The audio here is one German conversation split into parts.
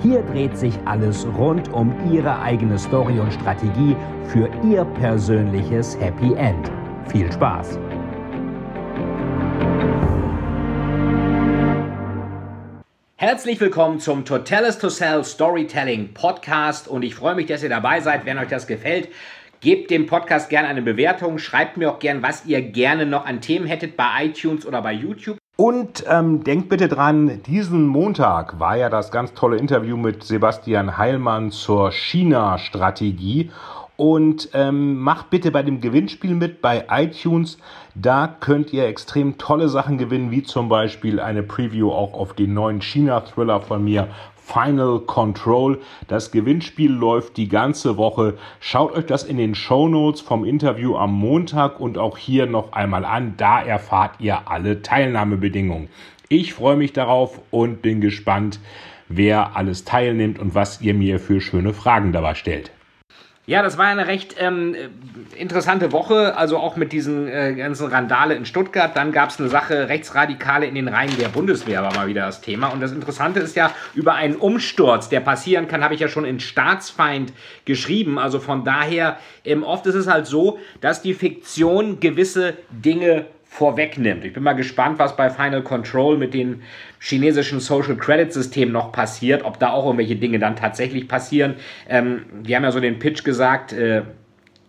Hier dreht sich alles rund um Ihre eigene Story und Strategie für Ihr persönliches Happy End. Viel Spaß! Herzlich willkommen zum Totalis to Sell Storytelling Podcast und ich freue mich, dass ihr dabei seid. Wenn euch das gefällt, gebt dem Podcast gerne eine Bewertung, schreibt mir auch gerne, was ihr gerne noch an Themen hättet bei iTunes oder bei YouTube. Und ähm, denkt bitte dran, diesen Montag war ja das ganz tolle Interview mit Sebastian Heilmann zur China-Strategie. Und ähm, macht bitte bei dem Gewinnspiel mit bei iTunes. Da könnt ihr extrem tolle Sachen gewinnen, wie zum Beispiel eine Preview auch auf den neuen China-Thriller von mir, Final Control. Das Gewinnspiel läuft die ganze Woche. Schaut euch das in den Show Notes vom Interview am Montag und auch hier noch einmal an. Da erfahrt ihr alle Teilnahmebedingungen. Ich freue mich darauf und bin gespannt, wer alles teilnimmt und was ihr mir für schöne Fragen dabei stellt. Ja, das war eine recht ähm, interessante Woche, also auch mit diesen äh, ganzen Randale in Stuttgart. Dann gab es eine Sache, Rechtsradikale in den Reihen der Bundeswehr war mal wieder das Thema. Und das Interessante ist ja, über einen Umsturz, der passieren kann, habe ich ja schon in Staatsfeind geschrieben. Also von daher, ähm, oft ist es halt so, dass die Fiktion gewisse Dinge vorwegnimmt. Ich bin mal gespannt, was bei Final Control mit den chinesischen Social Credit System noch passiert, ob da auch irgendwelche Dinge dann tatsächlich passieren. Ähm, wir haben ja so den Pitch gesagt, äh,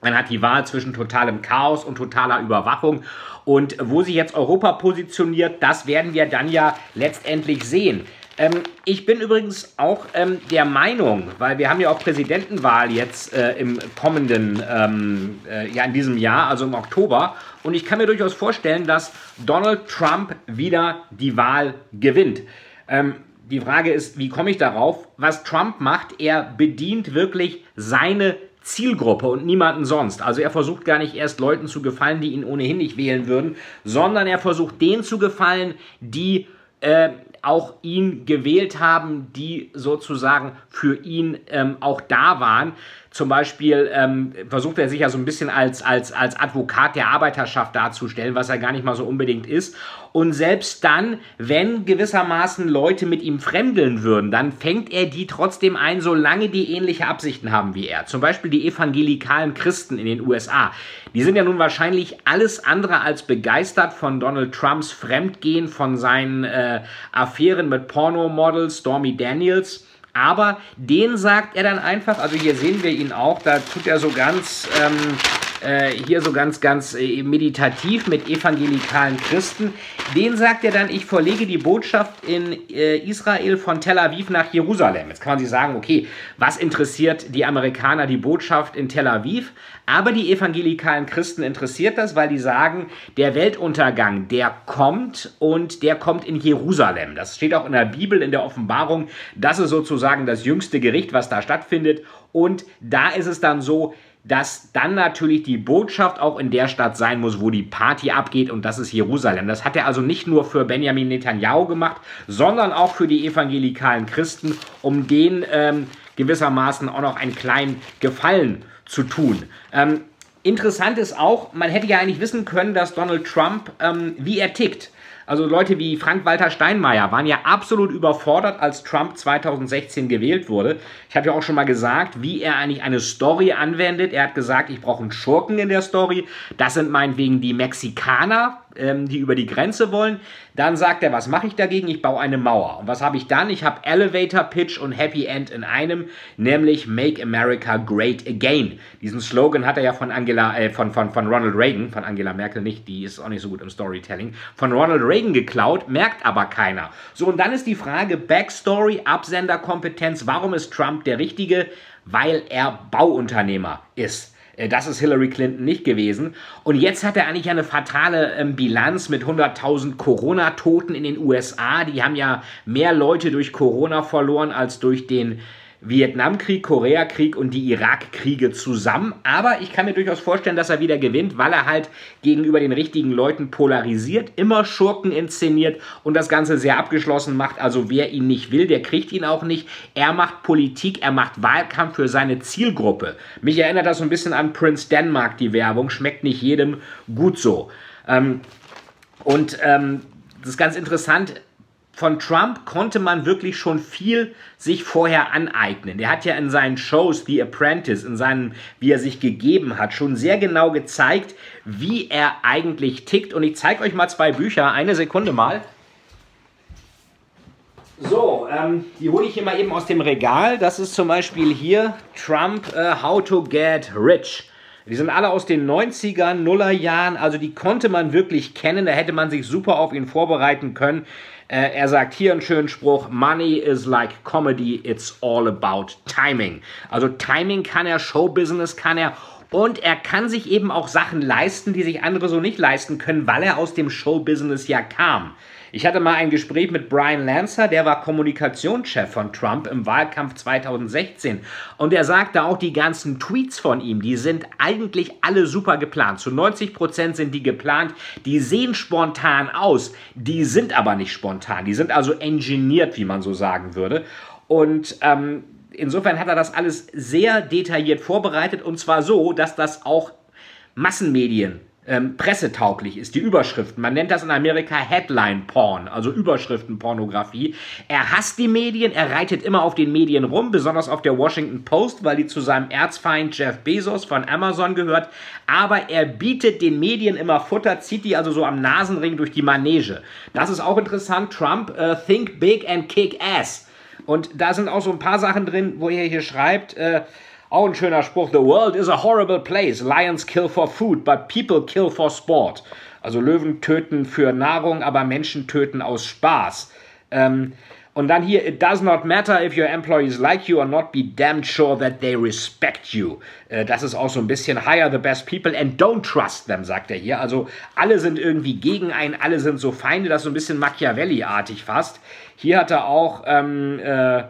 man hat die Wahl zwischen totalem Chaos und totaler Überwachung. Und wo sich jetzt Europa positioniert, das werden wir dann ja letztendlich sehen. Ähm, ich bin übrigens auch ähm, der Meinung, weil wir haben ja auch Präsidentenwahl jetzt äh, im kommenden, ähm, äh, ja in diesem Jahr, also im Oktober. Und ich kann mir durchaus vorstellen, dass Donald Trump wieder die Wahl gewinnt. Ähm, die Frage ist, wie komme ich darauf? Was Trump macht, er bedient wirklich seine Zielgruppe und niemanden sonst. Also er versucht gar nicht erst Leuten zu gefallen, die ihn ohnehin nicht wählen würden, sondern er versucht denen zu gefallen, die äh, auch ihn gewählt haben, die sozusagen für ihn ähm, auch da waren. Zum Beispiel ähm, versucht er sich ja so ein bisschen als, als, als Advokat der Arbeiterschaft darzustellen, was er gar nicht mal so unbedingt ist. Und selbst dann, wenn gewissermaßen Leute mit ihm fremdeln würden, dann fängt er die trotzdem ein, solange die ähnliche Absichten haben wie er. Zum Beispiel die evangelikalen Christen in den USA. Die sind ja nun wahrscheinlich alles andere als begeistert von Donald Trumps Fremdgehen, von seinen äh, Affären mit Pornomodels, Stormy Daniels. Aber den sagt er dann einfach, also hier sehen wir ihn auch, da tut er so ganz, ähm, äh, hier so ganz, ganz äh, meditativ mit evangelikalen Christen. Den sagt er dann, ich verlege die Botschaft in äh, Israel von Tel Aviv nach Jerusalem. Jetzt kann man sich sagen, okay, was interessiert die Amerikaner die Botschaft in Tel Aviv? Aber die evangelikalen Christen interessiert das, weil die sagen, der Weltuntergang, der kommt und der kommt in Jerusalem. Das steht auch in der Bibel, in der Offenbarung. Das ist sozusagen das jüngste Gericht, was da stattfindet. Und da ist es dann so, dass dann natürlich die Botschaft auch in der Stadt sein muss, wo die Party abgeht und das ist Jerusalem. Das hat er also nicht nur für Benjamin Netanyahu gemacht, sondern auch für die evangelikalen Christen, um denen ähm, gewissermaßen auch noch einen kleinen Gefallen zu tun. Ähm, interessant ist auch, man hätte ja eigentlich wissen können, dass Donald Trump, ähm, wie er tickt. Also Leute wie Frank-Walter Steinmeier waren ja absolut überfordert, als Trump 2016 gewählt wurde. Ich habe ja auch schon mal gesagt, wie er eigentlich eine Story anwendet. Er hat gesagt, ich brauche einen Schurken in der Story. Das sind meinetwegen die Mexikaner, ähm, die über die Grenze wollen. Dann sagt er, was mache ich dagegen? Ich baue eine Mauer. Und was habe ich dann? Ich habe Elevator Pitch und Happy End in einem, nämlich Make America Great Again. Diesen Slogan hat er ja von Angela, äh, von, von, von Ronald Reagan, von Angela Merkel nicht, die ist auch nicht so gut im Storytelling, von Ronald Reagan geklaut, merkt aber keiner. So, und dann ist die Frage, Backstory, Absenderkompetenz, warum ist Trump der Richtige? Weil er Bauunternehmer ist. Äh, das ist Hillary Clinton nicht gewesen. Und jetzt hat er eigentlich eine fatale ähm, Bilanz mit 100.000 Corona-Toten in den USA. Die haben ja mehr Leute durch Corona verloren als durch den Vietnamkrieg, Koreakrieg und die Irakkriege zusammen. Aber ich kann mir durchaus vorstellen, dass er wieder gewinnt, weil er halt gegenüber den richtigen Leuten polarisiert, immer Schurken inszeniert und das Ganze sehr abgeschlossen macht. Also wer ihn nicht will, der kriegt ihn auch nicht. Er macht Politik, er macht Wahlkampf für seine Zielgruppe. Mich erinnert das so ein bisschen an Prince Denmark, die Werbung. Schmeckt nicht jedem gut so. Ähm, und ähm, das ist ganz interessant von Trump konnte man wirklich schon viel sich vorher aneignen. Der hat ja in seinen Shows The Apprentice, in seinem, wie er sich gegeben hat, schon sehr genau gezeigt, wie er eigentlich tickt. Und ich zeige euch mal zwei Bücher. Eine Sekunde mal. So, ähm, die hole ich hier mal eben aus dem Regal. Das ist zum Beispiel hier Trump uh, How to Get Rich. Die sind alle aus den 90ern, Nullerjahren, also die konnte man wirklich kennen, da hätte man sich super auf ihn vorbereiten können. Äh, er sagt hier einen schönen Spruch, Money is like comedy, it's all about timing. Also Timing kann er, Showbusiness kann er und er kann sich eben auch Sachen leisten, die sich andere so nicht leisten können, weil er aus dem Showbusiness ja kam. Ich hatte mal ein Gespräch mit Brian Lancer, der war Kommunikationschef von Trump im Wahlkampf 2016. Und er sagte auch, die ganzen Tweets von ihm, die sind eigentlich alle super geplant. Zu 90 Prozent sind die geplant. Die sehen spontan aus, die sind aber nicht spontan. Die sind also engineert, wie man so sagen würde. Und ähm, insofern hat er das alles sehr detailliert vorbereitet und zwar so, dass das auch Massenmedien ähm, pressetauglich ist, die Überschriften. Man nennt das in Amerika Headline Porn, also Überschriftenpornografie. Er hasst die Medien, er reitet immer auf den Medien rum, besonders auf der Washington Post, weil die zu seinem Erzfeind Jeff Bezos von Amazon gehört. Aber er bietet den Medien immer Futter, zieht die also so am Nasenring durch die Manege. Das ist auch interessant. Trump, uh, think big and kick ass. Und da sind auch so ein paar Sachen drin, wo er hier schreibt, äh, auch ein schöner Spruch. The world is a horrible place. Lions kill for food, but people kill for sport. Also Löwen töten für Nahrung, aber Menschen töten aus Spaß. Ähm, und dann hier, it does not matter if your employees like you or not, be damned sure that they respect you. Äh, das ist auch so ein bisschen hire the best people and don't trust them, sagt er hier. Also alle sind irgendwie gegen einen, alle sind so Feinde, das ist so ein bisschen Machiavelli-artig fast. Hier hat er auch ähm, äh,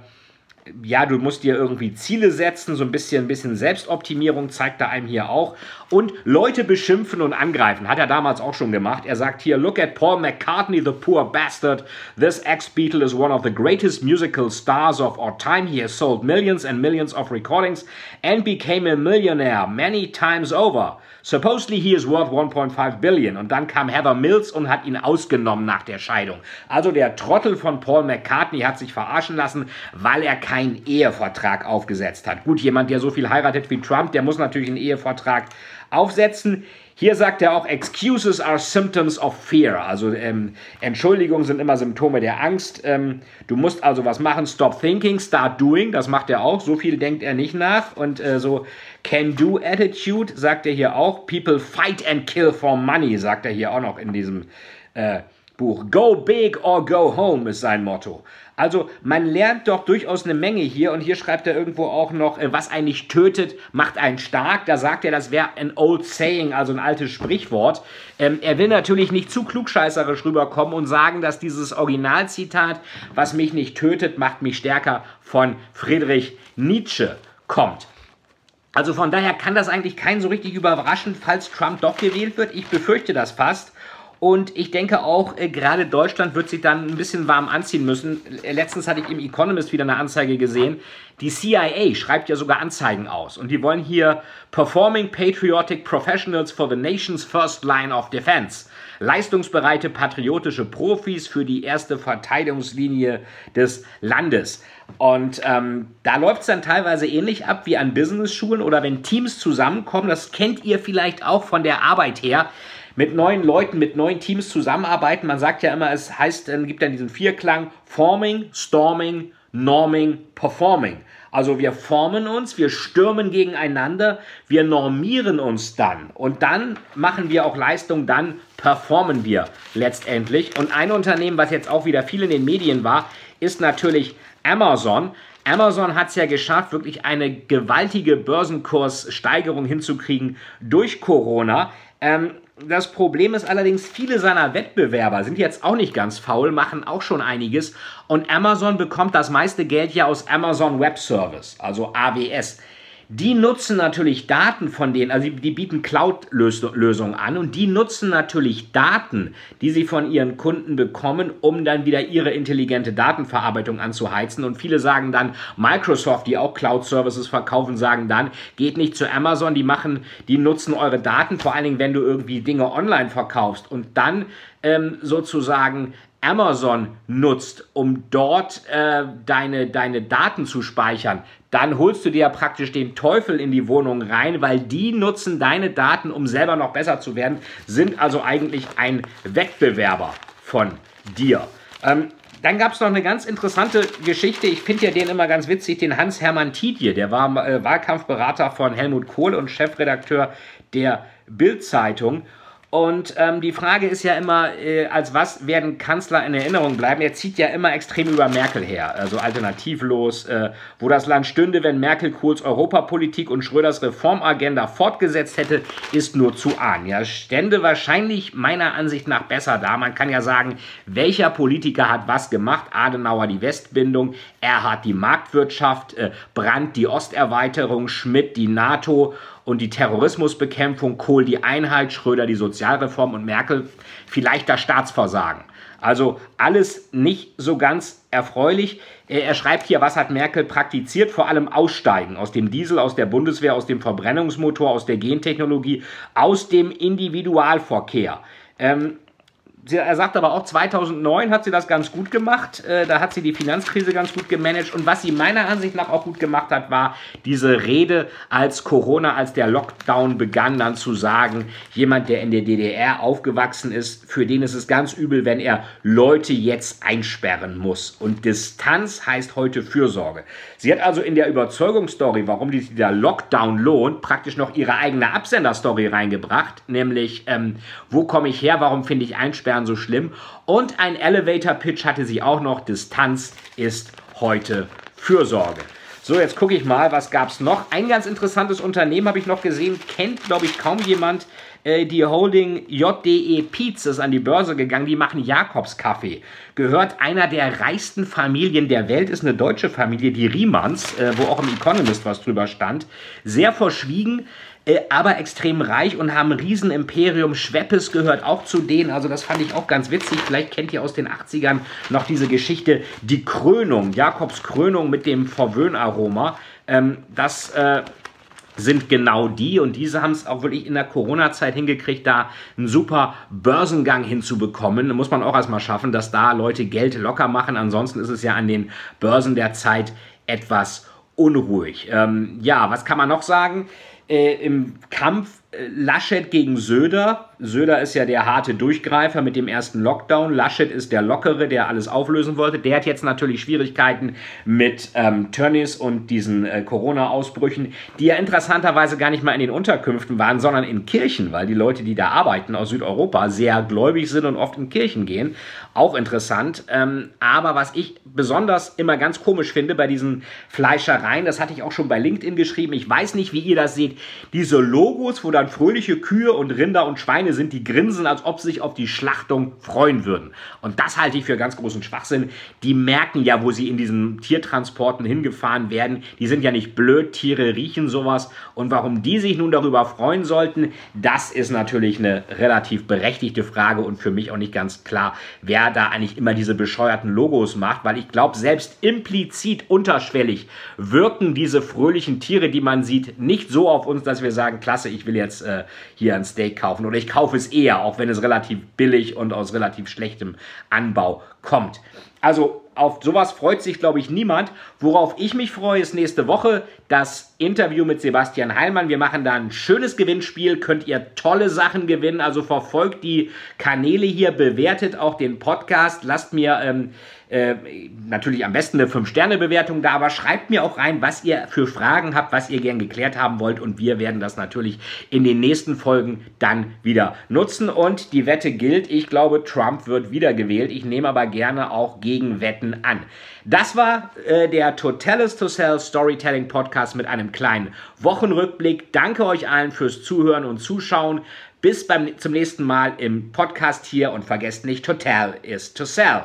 ja, du musst dir irgendwie Ziele setzen, so ein bisschen, ein bisschen Selbstoptimierung zeigt er einem hier auch. Und Leute beschimpfen und angreifen, hat er damals auch schon gemacht. Er sagt hier, look at Paul McCartney, the poor bastard. This ex-Beatle is one of the greatest musical stars of our time. He has sold millions and millions of recordings and became a millionaire many times over. Supposedly he is worth 1.5 billion. Und dann kam Heather Mills und hat ihn ausgenommen nach der Scheidung. Also der Trottel von Paul McCartney hat sich verarschen lassen, weil er keinen Ehevertrag aufgesetzt hat. Gut, jemand, der so viel heiratet wie Trump, der muss natürlich einen Ehevertrag aufsetzen. Hier sagt er auch, Excuses are symptoms of fear. Also ähm, Entschuldigungen sind immer Symptome der Angst. Ähm, du musst also was machen. Stop thinking, start doing. Das macht er auch. So viel denkt er nicht nach. Und äh, so Can-Do Attitude sagt er hier auch. People fight and kill for money, sagt er hier auch noch in diesem äh, Buch. Go big or go home ist sein Motto. Also man lernt doch durchaus eine Menge hier und hier schreibt er irgendwo auch noch, äh, was eigentlich tötet, macht einen stark. Da sagt er, das wäre ein old saying, also ein altes Sprichwort. Ähm, er will natürlich nicht zu klugscheißerisch rüberkommen und sagen, dass dieses Originalzitat, was mich nicht tötet, macht mich stärker, von Friedrich Nietzsche kommt. Also von daher kann das eigentlich keinen so richtig überraschen, falls Trump doch gewählt wird. Ich befürchte das fast. Und ich denke auch, äh, gerade Deutschland wird sich dann ein bisschen warm anziehen müssen. Äh, letztens hatte ich im Economist wieder eine Anzeige gesehen. Die CIA schreibt ja sogar Anzeigen aus. Und die wollen hier Performing Patriotic Professionals for the Nation's First Line of Defense. Leistungsbereite patriotische Profis für die erste Verteidigungslinie des Landes. Und ähm, da läuft es dann teilweise ähnlich ab wie an Business-Schulen oder wenn Teams zusammenkommen. Das kennt ihr vielleicht auch von der Arbeit her mit neuen Leuten, mit neuen Teams zusammenarbeiten. Man sagt ja immer, es heißt, es gibt dann diesen Vierklang Forming, Storming, Norming, Performing. Also wir formen uns, wir stürmen gegeneinander, wir normieren uns dann und dann machen wir auch Leistung, dann performen wir letztendlich. Und ein Unternehmen, was jetzt auch wieder viel in den Medien war, ist natürlich Amazon. Amazon hat es ja geschafft, wirklich eine gewaltige Börsenkurssteigerung hinzukriegen durch Corona. Ähm, das Problem ist allerdings, viele seiner Wettbewerber sind jetzt auch nicht ganz faul, machen auch schon einiges. Und Amazon bekommt das meiste Geld ja aus Amazon Web Service, also AWS. Die nutzen natürlich Daten von denen, also die, bieten Cloud-Lösungen an und die nutzen natürlich Daten, die sie von ihren Kunden bekommen, um dann wieder ihre intelligente Datenverarbeitung anzuheizen. Und viele sagen dann, Microsoft, die auch Cloud-Services verkaufen, sagen dann, geht nicht zu Amazon, die machen, die nutzen eure Daten, vor allen Dingen, wenn du irgendwie Dinge online verkaufst und dann ähm, sozusagen Amazon nutzt, um dort äh, deine, deine Daten zu speichern, dann holst du dir praktisch den Teufel in die Wohnung rein, weil die nutzen deine Daten, um selber noch besser zu werden, sind also eigentlich ein Wettbewerber von dir. Ähm, dann gab es noch eine ganz interessante Geschichte. Ich finde ja den immer ganz witzig, den Hans-Hermann Tiedje. Der war äh, Wahlkampfberater von Helmut Kohl und Chefredakteur der Bild-Zeitung. Und ähm, die Frage ist ja immer, äh, als was werden Kanzler in Erinnerung bleiben? Er zieht ja immer extrem über Merkel her, also alternativlos, äh, wo das Land stünde, wenn Merkel Kohls Europapolitik und Schröders Reformagenda fortgesetzt hätte, ist nur zu ahnen. Ja, stände wahrscheinlich meiner Ansicht nach besser da. Man kann ja sagen, welcher Politiker hat was gemacht? Adenauer die Westbindung, Erhard die Marktwirtschaft, äh, Brandt die Osterweiterung, Schmidt die NATO und die Terrorismusbekämpfung, Kohl die Einheit, Schröder die Sozialreform und Merkel vielleicht das Staatsversagen. Also alles nicht so ganz erfreulich. Er schreibt hier, was hat Merkel praktiziert? Vor allem Aussteigen aus dem Diesel, aus der Bundeswehr, aus dem Verbrennungsmotor, aus der Gentechnologie, aus dem Individualverkehr. Ähm, er sagt aber auch, 2009 hat sie das ganz gut gemacht. Äh, da hat sie die Finanzkrise ganz gut gemanagt. Und was sie meiner Ansicht nach auch gut gemacht hat, war diese Rede, als Corona, als der Lockdown begann, dann zu sagen, jemand, der in der DDR aufgewachsen ist, für den ist es ganz übel, wenn er Leute jetzt einsperren muss. Und Distanz heißt heute Fürsorge. Sie hat also in der Überzeugungsstory, warum dieser Lockdown lohnt, praktisch noch ihre eigene Absenderstory reingebracht, nämlich, ähm, wo komme ich her, warum finde ich Einsperren Einsperren so schlimm. Und ein Elevator-Pitch hatte sie auch noch. Distanz ist heute Fürsorge. So, jetzt gucke ich mal, was gab es noch. Ein ganz interessantes Unternehmen habe ich noch gesehen, kennt, glaube ich, kaum jemand. Äh, die Holding JDE Peets ist an die Börse gegangen. Die machen Jakobskaffee. Gehört einer der reichsten Familien der Welt, ist eine deutsche Familie, die Riemanns, äh, wo auch im Economist was drüber stand. Sehr verschwiegen. Äh, aber extrem reich und haben Riesenimperium. Schweppes gehört auch zu denen. Also das fand ich auch ganz witzig. Vielleicht kennt ihr aus den 80ern noch diese Geschichte, die Krönung, Jakobs Krönung mit dem Verwöhnaroma. Ähm, das äh, sind genau die und diese haben es auch wirklich in der Corona-Zeit hingekriegt, da einen super Börsengang hinzubekommen. Da muss man auch erstmal schaffen, dass da Leute Geld locker machen. Ansonsten ist es ja an den Börsen der Zeit etwas unruhig. Ähm, ja, was kann man noch sagen? Äh, Im Kampf äh, Laschet gegen Söder Söder ist ja der harte Durchgreifer mit dem ersten Lockdown. Laschet ist der Lockere, der alles auflösen wollte. Der hat jetzt natürlich Schwierigkeiten mit ähm, Tönnies und diesen äh, Corona-Ausbrüchen, die ja interessanterweise gar nicht mal in den Unterkünften waren, sondern in Kirchen, weil die Leute, die da arbeiten aus Südeuropa, sehr gläubig sind und oft in Kirchen gehen. Auch interessant. Ähm, aber was ich besonders immer ganz komisch finde bei diesen Fleischereien, das hatte ich auch schon bei LinkedIn geschrieben, ich weiß nicht, wie ihr das seht, diese Logos, wo dann fröhliche Kühe und Rinder und Schweine sind, die grinsen, als ob sie sich auf die Schlachtung freuen würden. Und das halte ich für ganz großen Schwachsinn. Die merken ja, wo sie in diesen Tiertransporten hingefahren werden. Die sind ja nicht blöd, Tiere riechen sowas. Und warum die sich nun darüber freuen sollten, das ist natürlich eine relativ berechtigte Frage und für mich auch nicht ganz klar, wer da eigentlich immer diese bescheuerten Logos macht, weil ich glaube, selbst implizit unterschwellig wirken diese fröhlichen Tiere, die man sieht, nicht so auf uns, dass wir sagen, klasse, ich will jetzt äh, hier ein Steak kaufen oder ich kaufe es eher, auch wenn es relativ billig und aus relativ schlechtem Anbau kommt. Also auf sowas freut sich, glaube ich, niemand. Worauf ich mich freue, ist nächste Woche das Interview mit Sebastian Heilmann. Wir machen da ein schönes Gewinnspiel, könnt ihr tolle Sachen gewinnen. Also verfolgt die Kanäle hier, bewertet auch den Podcast, lasst mir ähm, äh, natürlich am besten eine 5-Sterne-Bewertung da, aber schreibt mir auch rein, was ihr für Fragen habt, was ihr gern geklärt haben wollt und wir werden das natürlich in den nächsten Folgen dann wieder nutzen und die Wette gilt, ich glaube, Trump wird wiedergewählt. Ich nehme aber gerne auch Gegenwetten an. Das war äh, der Totalis to Sell Storytelling Podcast mit einem kleinen Wochenrückblick. Danke euch allen fürs Zuhören und Zuschauen. Bis beim, zum nächsten Mal im Podcast hier und vergesst nicht, Total is to Sell.